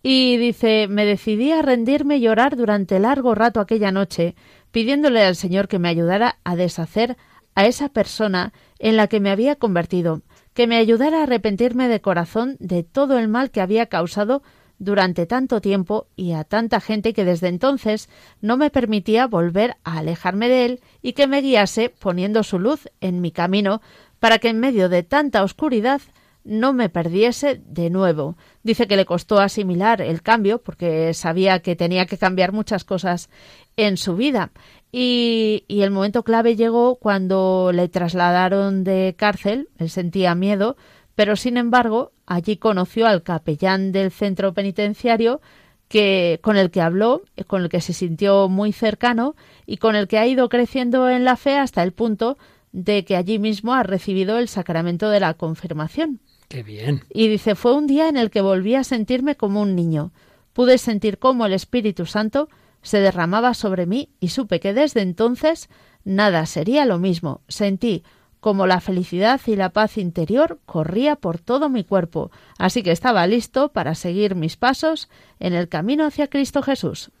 Y dice, me decidí a rendirme y orar durante largo rato aquella noche, pidiéndole al Señor que me ayudara a deshacer a esa persona en la que me había convertido, que me ayudara a arrepentirme de corazón de todo el mal que había causado durante tanto tiempo y a tanta gente que desde entonces no me permitía volver a alejarme de él y que me guiase poniendo su luz en mi camino para que en medio de tanta oscuridad no me perdiese de nuevo. Dice que le costó asimilar el cambio porque sabía que tenía que cambiar muchas cosas en su vida. Y, el momento clave llegó cuando le trasladaron de cárcel, él sentía miedo, pero sin embargo allí conoció al capellán del centro penitenciario que con el que habló, con el que se sintió muy cercano y con el que ha ido creciendo en la fe hasta el punto de que allí mismo ha recibido el sacramento de la confirmación. Qué bien. Y dice, fue un día en el que volví a sentirme como un niño. Pude sentir cómo el Espíritu Santo se derramaba sobre mí y supe que desde entonces nada sería lo mismo. Sentí como la felicidad y la paz interior corría por todo mi cuerpo, así que estaba listo para seguir mis pasos en el camino hacia Cristo Jesús.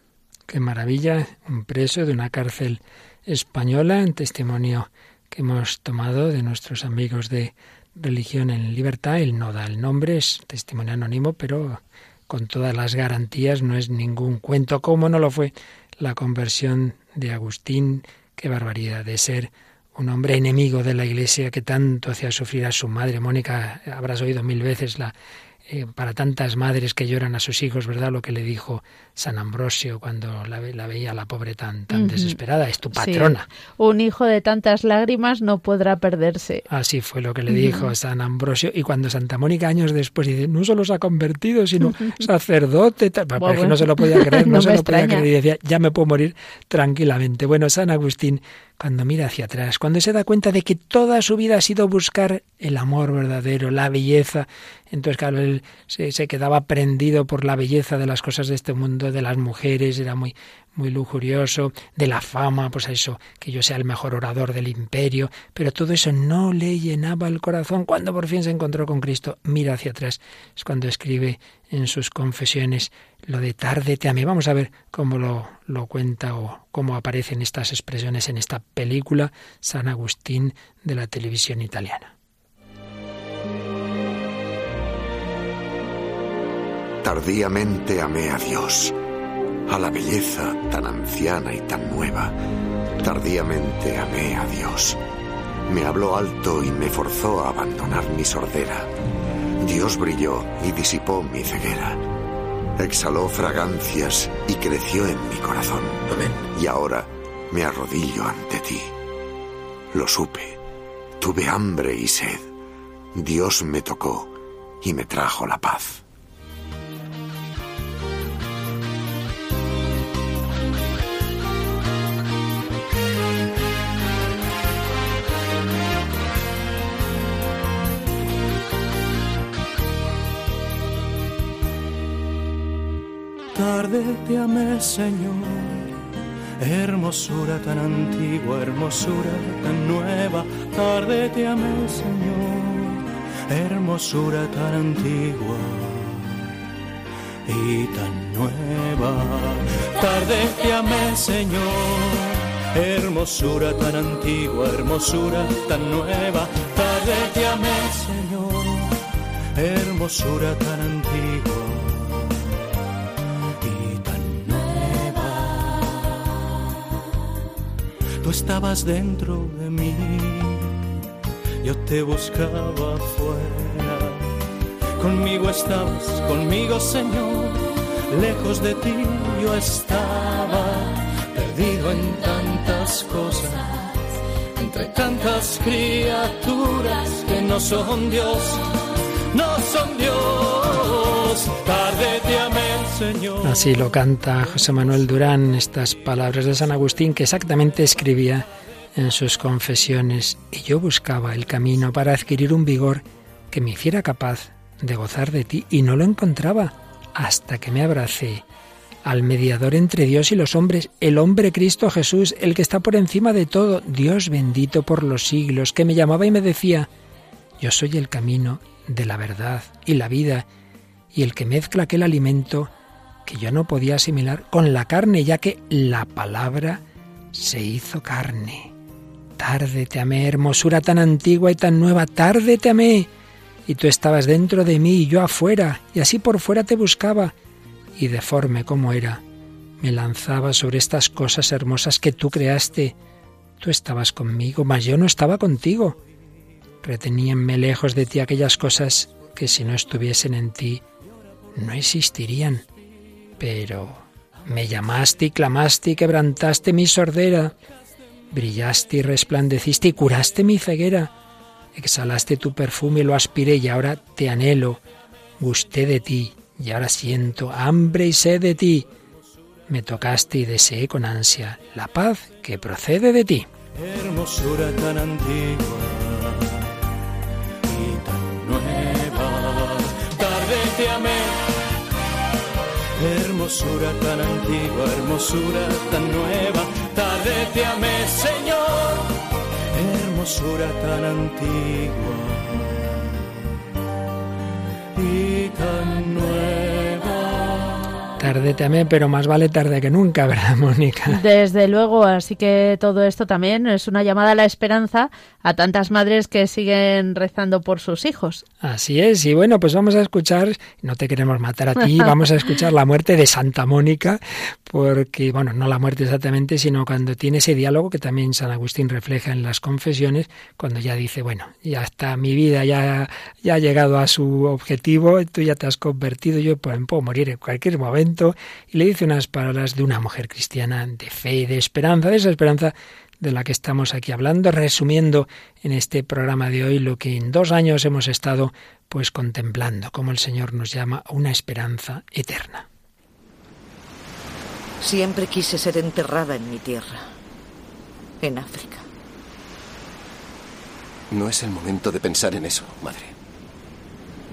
Qué maravilla, un preso de una cárcel española, en testimonio que hemos tomado de nuestros amigos de Religión en Libertad. Él no da el nombre, es testimonio anónimo, pero con todas las garantías, no es ningún cuento, como no lo fue la conversión de Agustín, qué barbaridad de ser un hombre enemigo de la Iglesia que tanto hacía sufrir a su madre. Mónica, habrás oído mil veces la eh, para tantas madres que lloran a sus hijos, ¿verdad? Lo que le dijo San Ambrosio cuando la, la veía la pobre tan, tan desesperada, es tu patrona. Un hijo de tantas lágrimas no podrá perderse. Así fue lo que le dijo San Ambrosio. Y cuando Santa Mónica años después dice, no solo se ha convertido, sino sacerdote, tal, bueno, no se lo podía creer, no, se lo podía creer. Y decía, ya me puedo morir tranquilamente. Bueno, San Agustín cuando mira hacia atrás, cuando se da cuenta de que toda su vida ha sido buscar el amor verdadero, la belleza, entonces claro, él se, se, quedaba prendido por la belleza de las cosas de este mundo, de las mujeres, era muy, muy lujurioso, de la fama, pues eso, que yo sea el mejor orador del imperio, pero todo eso no le llenaba el corazón. Cuando por fin se encontró con Cristo, mira hacia atrás, es cuando escribe en sus confesiones lo de tarde te amé. Vamos a ver cómo lo, lo cuenta o cómo aparecen estas expresiones en esta película San Agustín de la televisión italiana. Tardíamente amé a Dios a la belleza tan anciana y tan nueva. Tardíamente amé a Dios. Me habló alto y me forzó a abandonar mi sordera. Dios brilló y disipó mi ceguera. Exhaló fragancias y creció en mi corazón. Y ahora me arrodillo ante ti. Lo supe. Tuve hambre y sed. Dios me tocó y me trajo la paz. Tarde te amé, Señor. Hermosura tan antigua, hermosura tan nueva, tarde te amé, Señor. Hermosura tan antigua y tan nueva, tarde te amé, Señor. Hermosura tan antigua, hermosura tan nueva, tarde te amé, Señor. Hermosura tan antigua estabas dentro de mí, yo te buscaba afuera. Conmigo estabas, conmigo Señor, lejos de ti yo estaba, perdido en tantas cosas, entre tantas criaturas que no son Dios, no son Dios. Así lo canta José Manuel Durán, estas palabras de San Agustín que exactamente escribía en sus confesiones. Y yo buscaba el camino para adquirir un vigor que me hiciera capaz de gozar de ti y no lo encontraba hasta que me abracé al mediador entre Dios y los hombres, el hombre Cristo Jesús, el que está por encima de todo, Dios bendito por los siglos, que me llamaba y me decía, yo soy el camino de la verdad y la vida, y el que mezcla aquel alimento que yo no podía asimilar con la carne, ya que la palabra se hizo carne. Tarde te amé, hermosura tan antigua y tan nueva, tarde te amé. Y tú estabas dentro de mí y yo afuera, y así por fuera te buscaba, y deforme como era, me lanzaba sobre estas cosas hermosas que tú creaste. Tú estabas conmigo, mas yo no estaba contigo. Reteníanme lejos de ti aquellas cosas que si no estuviesen en ti, no existirían. Pero me llamaste y clamaste y quebrantaste mi sordera, brillaste y resplandeciste y curaste mi ceguera, exhalaste tu perfume y lo aspiré y ahora te anhelo, gusté de ti y ahora siento hambre y sed de ti. Me tocaste y deseé con ansia la paz que procede de ti. hermosura tan antigua hermosura tan antigua, hermosura tan nueva. Tarde te amé, Señor, hermosura tan antigua y tan nueva. Tarde amé, pero más vale tarde que nunca, ¿verdad, Mónica? Desde luego, así que todo esto también es una llamada a la esperanza a tantas madres que siguen rezando por sus hijos. Así es, y bueno, pues vamos a escuchar, no te queremos matar a ti, vamos a escuchar la muerte de Santa Mónica, porque, bueno, no la muerte exactamente, sino cuando tiene ese diálogo que también San Agustín refleja en las confesiones, cuando ya dice, bueno, ya está, mi vida ya, ya ha llegado a su objetivo, tú ya te has convertido, yo pues, puedo morir en cualquier momento, y le dice unas palabras de una mujer cristiana de fe y de esperanza, de esa esperanza de la que estamos aquí hablando, resumiendo en este programa de hoy lo que en dos años hemos estado pues contemplando, como el Señor nos llama a una esperanza eterna. Siempre quise ser enterrada en mi tierra, en África. No es el momento de pensar en eso, madre.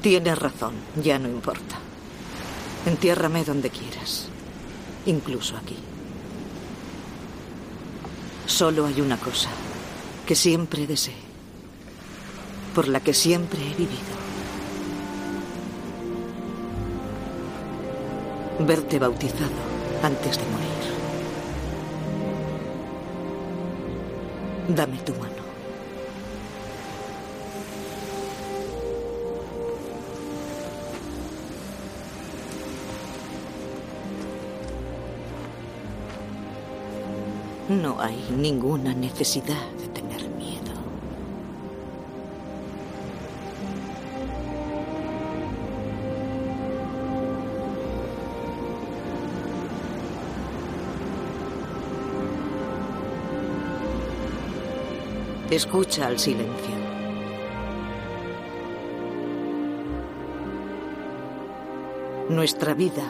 Tienes razón, ya no importa. Entiérrame donde quieras, incluso aquí. Solo hay una cosa que siempre deseé, por la que siempre he vivido. Verte bautizado antes de morir. Dame tu mano. No hay ninguna necesidad de tener miedo. Escucha al silencio. Nuestra vida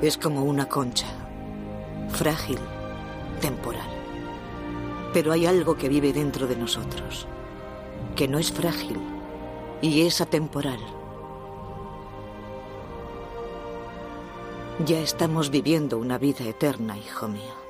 es como una concha, frágil temporal. Pero hay algo que vive dentro de nosotros, que no es frágil y es atemporal. Ya estamos viviendo una vida eterna, hijo mío.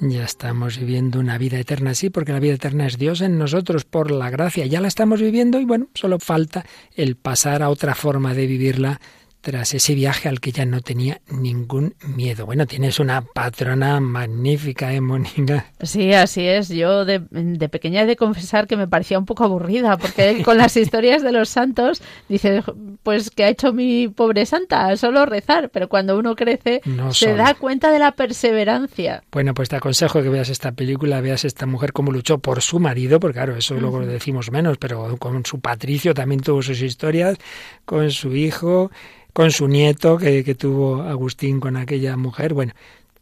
Ya estamos viviendo una vida eterna, sí, porque la vida eterna es Dios en nosotros por la gracia. Ya la estamos viviendo y bueno, solo falta el pasar a otra forma de vivirla tras ese viaje al que ya no tenía ningún miedo. Bueno, tienes una patrona magnífica, ¿eh, Mónica? Sí, así es. Yo de, de, pequeña he de confesar que me parecía un poco aburrida, porque con las historias de los santos dices, pues, ¿qué ha hecho mi pobre santa? Solo rezar. Pero cuando uno crece, No se solo. da cuenta de la perseverancia. Bueno, pues te aconsejo que veas esta película, veas esta mujer cómo luchó por su marido, porque claro, eso luego lo decimos menos, pero con su Patricio también tuvo sus historias, con su hijo, con su nieto que, tuvo Agustín con aquella mujer. Bueno,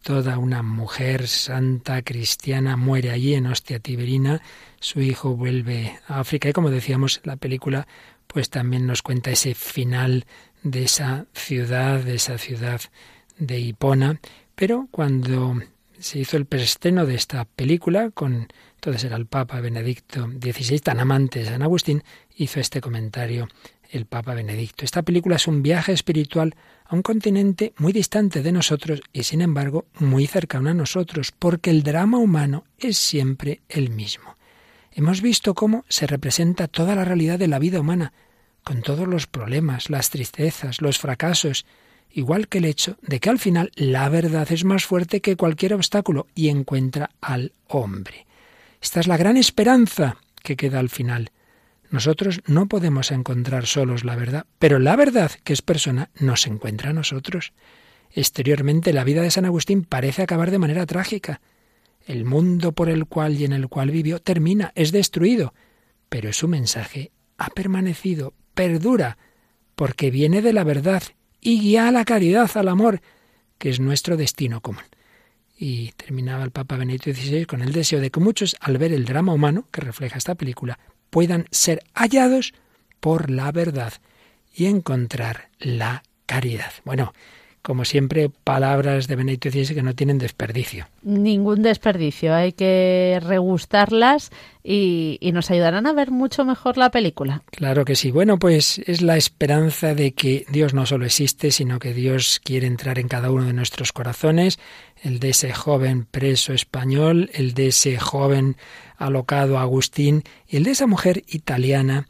toda una mujer santa cristiana muere allí en Ostia Tiberina, su hijo vuelve a África y como decíamos, la película pues también nos cuenta ese final de esa ciudad, de esa ciudad de Hipona, pero cuando se hizo el preestreno de esta película con entonces era el Papa Benedicto XVI, tan amante de San Agustín, hizo este comentario el Papa Benedicto. Esta película es un viaje espiritual a un continente muy distante de nosotros y sin embargo muy cercano a nosotros, porque el drama humano es siempre el mismo. Hemos visto cómo se representa toda la realidad de la vida humana, con todos los problemas, las tristezas, los fracasos, igual que el hecho de que al final la verdad es más fuerte que cualquier obstáculo y encuentra al hombre. Esta es la gran esperanza que queda al final. Nosotros no podemos encontrar solos la verdad, pero la verdad, que es persona, nos encuentra a nosotros. Exteriormente, la vida de San Agustín parece acabar de manera trágica. El mundo por el cual y en el cual vivió termina, es destruido, pero su mensaje ha permanecido, perdura, porque viene de la verdad y guía a la caridad, al amor, que es nuestro destino común. Y terminaba el Papa Benedicto XVI con el deseo de que muchos, al ver el drama humano que refleja esta película, puedan ser hallados por la verdad y encontrar la caridad. Bueno, como siempre, palabras de Benedicto XVI que no tienen desperdicio. Ningún desperdicio, hay que regustarlas y, y, nos ayudarán a ver mucho mejor la película. Claro que sí. Bueno, pues es la esperanza de que Dios no solo existe, sino que Dios quiere entrar en cada uno de nuestros corazones, el de ese joven preso español, el de ese joven alocado Agustín y el de esa mujer italiana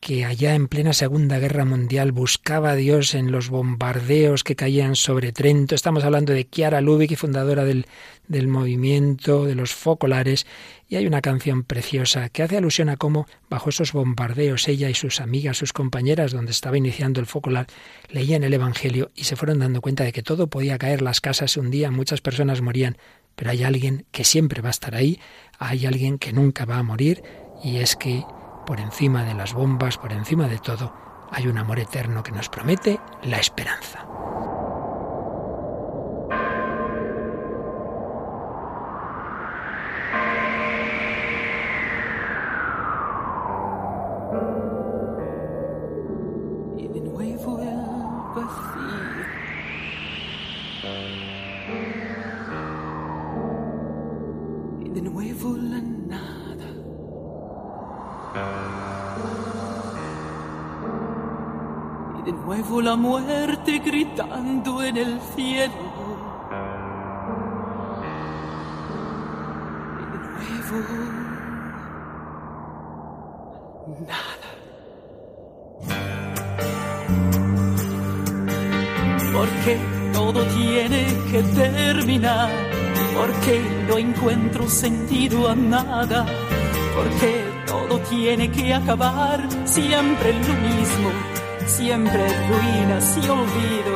que allá en plena Segunda Guerra Mundial buscaba a Dios en los bombardeos que caían sobre Trento. Estamos hablando de Chiara Lubick, fundadora del, del movimiento de los focolares, y hay una canción preciosa que hace alusión a cómo bajo esos bombardeos ella y sus amigas, sus compañeras, donde estaba iniciando el focolar, leían el Evangelio y se fueron dando cuenta de que todo podía caer, las casas se hundían, muchas personas morían, pero hay alguien que siempre va a estar ahí, hay alguien que nunca va a morir, y es que por encima de las bombas, por encima de todo, hay un amor eterno que nos promete la esperanza. Gritando en el cielo. De nuevo, nada. Porque todo tiene que terminar. Porque no encuentro sentido a nada. Porque todo tiene que acabar siempre lo mismo siempre ruinas y olvido,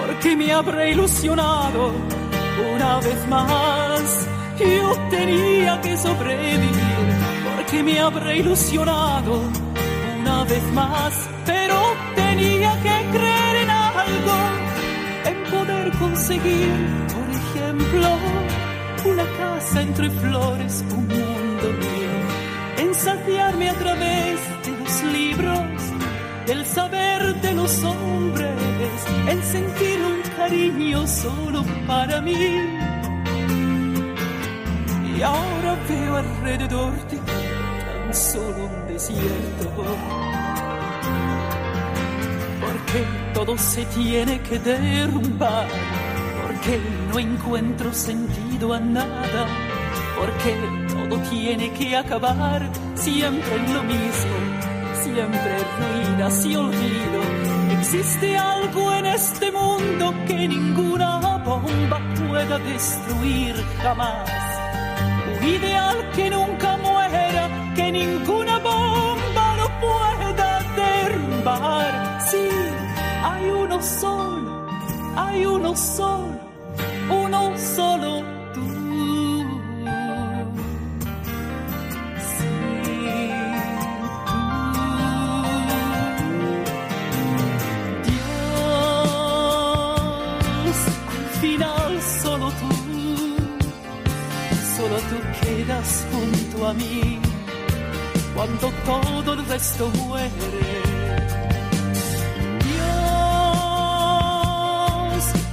porque me habré ilusionado una vez más. Yo tenía que sobrevivir, porque me habré ilusionado una vez más, pero tenía que creer en algo, en poder conseguir, por ejemplo, una casa entre flores, un mundo mío, en saciarme a través de los libros el saber de los hombres, el sentir un cariño solo para mí. Y ahora veo alrededor de tan solo un desierto. Porque todo se tiene que derrumbar, porque no encuentro sentido a nada, porque todo tiene que acabar siempre en lo mismo siempre ruinas y olvido. Existe algo en este mundo que ninguna bomba pueda destruir jamás. Un ideal que nunca muera, que ninguna bomba lo pueda derrumbar. Sí, hay uno solo, hay uno solo, uno solo junto a mí cuando todo el resto muere. Dios,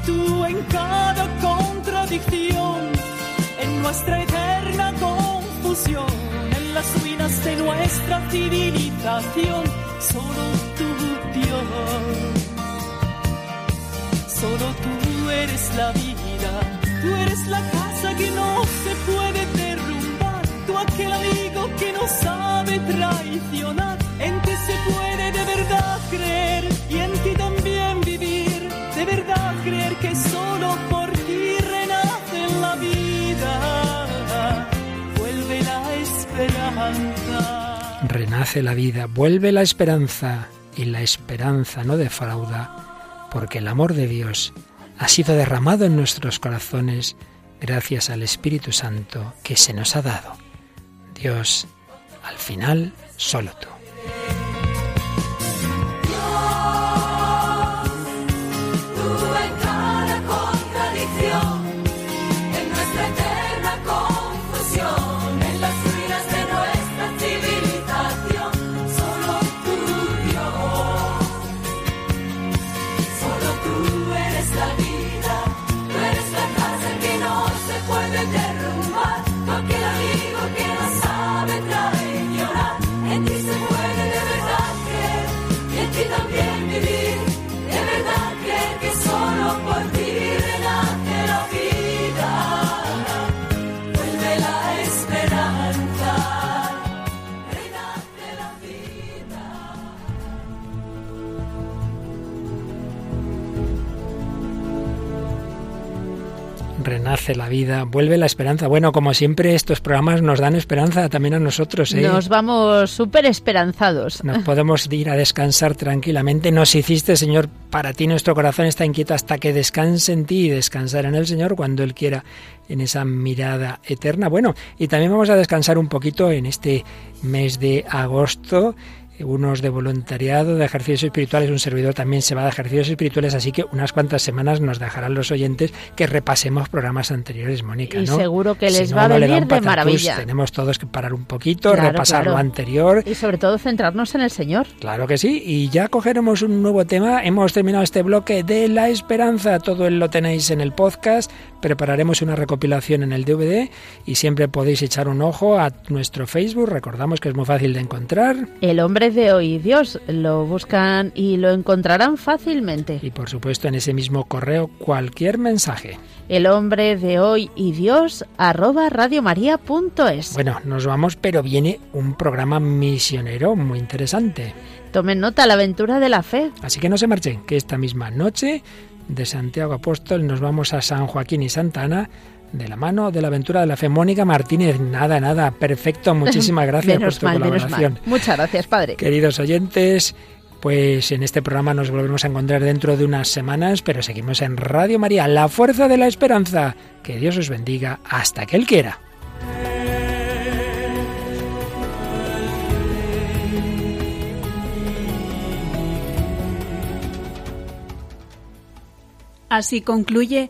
tú en cada contradicción, en nuestra eterna confusión, en las ruinas de nuestra civilización, solo tú, Dios, solo tú eres la vida, tú eres la casa que no se puede aquel amigo que no sabe traicionar. En ti se puede de verdad creer y en ti también vivir. De verdad creer que solo por ti renace la vida. Vuelve la esperanza. Renace la vida, vuelve la esperanza y la esperanza no defrauda, porque el amor de Dios ha sido derramado en nuestros corazones gracias al Espíritu Santo que se nos ha dado. Dios, al final, solo tú. Renace la vida, vuelve la esperanza. Bueno, como siempre, estos programas nos dan esperanza también a nosotros. ¿eh? Nos vamos súper esperanzados. Nos podemos ir a descansar tranquilamente. Nos hiciste, Señor, para ti nuestro corazón está inquieto hasta que descanse en ti y descansar en el Señor cuando Él quiera en esa mirada eterna. Bueno, y también vamos a descansar un poquito en este mes de agosto unos de voluntariado, de ejercicios espirituales, un servidor también se va de ejercicios espirituales, así que unas cuantas semanas nos dejarán los oyentes que repasemos programas anteriores, Mónica. Y ¿no? seguro que les va a venir de maravilla. Tenemos todos que parar un poquito, repasar lo anterior. Y sobre todo centrarnos en el Señor. Claro que sí, y ya cogeremos un nuevo tema. Hemos terminado este bloque de la esperanza, todo lo tenéis en el podcast, prepararemos una recopilación en el DVD y siempre podéis echar un ojo a nuestro Facebook, recordamos que es muy fácil de encontrar. El hombre de hoy Dios. Lo buscan y lo encontrarán fácilmente. Y por supuesto en ese mismo correo cualquier mensaje. El hombre de hoy y Dios arroba radiomaria.es. Bueno, nos vamos, pero viene un programa misionero muy interesante. Tomen nota, la aventura de la fe. Así que no se marchen, que esta misma noche de Santiago Apóstol nos vamos a San Joaquín y Santa Ana de la mano de la aventura de la fe. Mónica Martínez, nada, nada, perfecto, muchísimas gracias por tu colaboración. Muchas gracias, padre. Queridos oyentes, pues en este programa nos volvemos a encontrar dentro de unas semanas, pero seguimos en Radio María, la fuerza de la esperanza. Que Dios os bendiga hasta que Él quiera. Así concluye